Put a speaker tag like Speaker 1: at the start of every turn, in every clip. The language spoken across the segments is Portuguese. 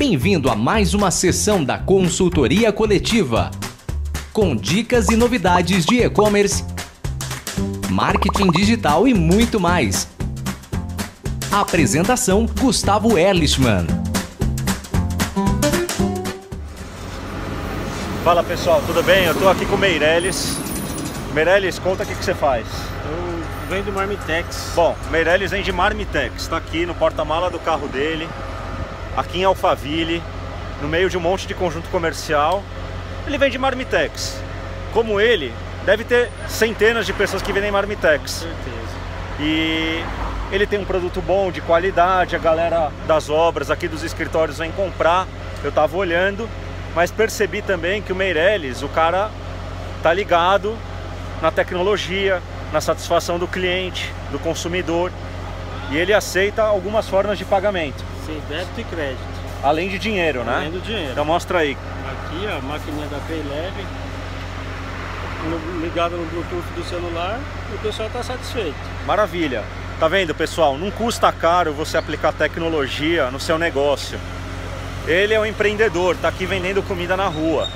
Speaker 1: Bem-vindo a mais uma sessão da Consultoria Coletiva, com dicas e novidades de e-commerce, marketing digital e muito mais. apresentação: Gustavo Erlichman.
Speaker 2: Fala pessoal, tudo bem? Eu estou aqui com o Meirelles. Meirelles, conta o que, que você faz.
Speaker 3: Eu vendo Marmitex.
Speaker 2: Bom, Meirelles vende Marmitex, está aqui no porta-mala do carro dele, aqui em Alphaville, no meio de um monte de conjunto comercial. Ele vende Marmitex. Como ele, deve ter centenas de pessoas que vendem Marmitex.
Speaker 3: certeza.
Speaker 2: E ele tem um produto bom, de qualidade, a galera das obras aqui dos escritórios vem comprar. Eu estava olhando, mas percebi também que o Meirelles, o cara tá ligado na tecnologia, na satisfação do cliente, do consumidor. E ele aceita algumas formas de pagamento,
Speaker 3: Sim, débito e crédito.
Speaker 2: além de dinheiro, né?
Speaker 3: Além do dinheiro.
Speaker 2: Então mostra aí.
Speaker 3: Aqui, ó, a maquininha da Payleve, no- ligada no Bluetooth do celular, e o pessoal está satisfeito.
Speaker 2: Maravilha. Tá vendo, pessoal? Não custa caro você aplicar tecnologia no seu negócio. Ele é um empreendedor, tá aqui vendendo comida na rua.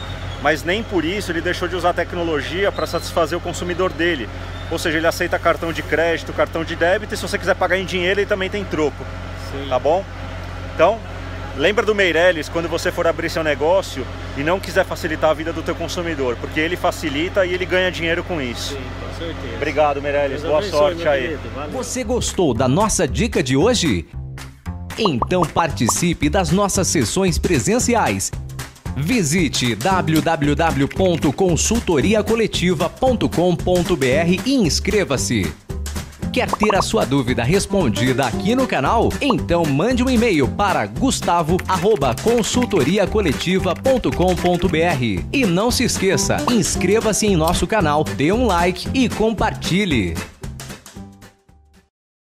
Speaker 2: Mas nem por isso ele deixou de usar tecnologia para satisfazer o consumidor dele. Ou seja, ele aceita cartão de crédito, cartão de débito e se você quiser pagar em dinheiro, ele também tem troco.
Speaker 3: Sim.
Speaker 2: Tá bom? Então, lembra do Meirelles quando você for abrir seu negócio e não quiser facilitar a vida do teu consumidor, porque ele facilita e ele ganha dinheiro com isso.
Speaker 3: Sim, com certeza.
Speaker 2: Obrigado, Meirelles.
Speaker 3: Deus
Speaker 2: Boa
Speaker 3: abençoe,
Speaker 2: sorte aí.
Speaker 1: Você gostou da nossa dica de hoje? Então participe das nossas sessões presenciais. Visite www.consultoriacoletiva.com.br e inscreva-se. Quer ter a sua dúvida respondida aqui no canal? Então mande um e-mail para gustavo@consultoriacoletiva.com.br. E não se esqueça, inscreva-se em nosso canal, dê um like e compartilhe.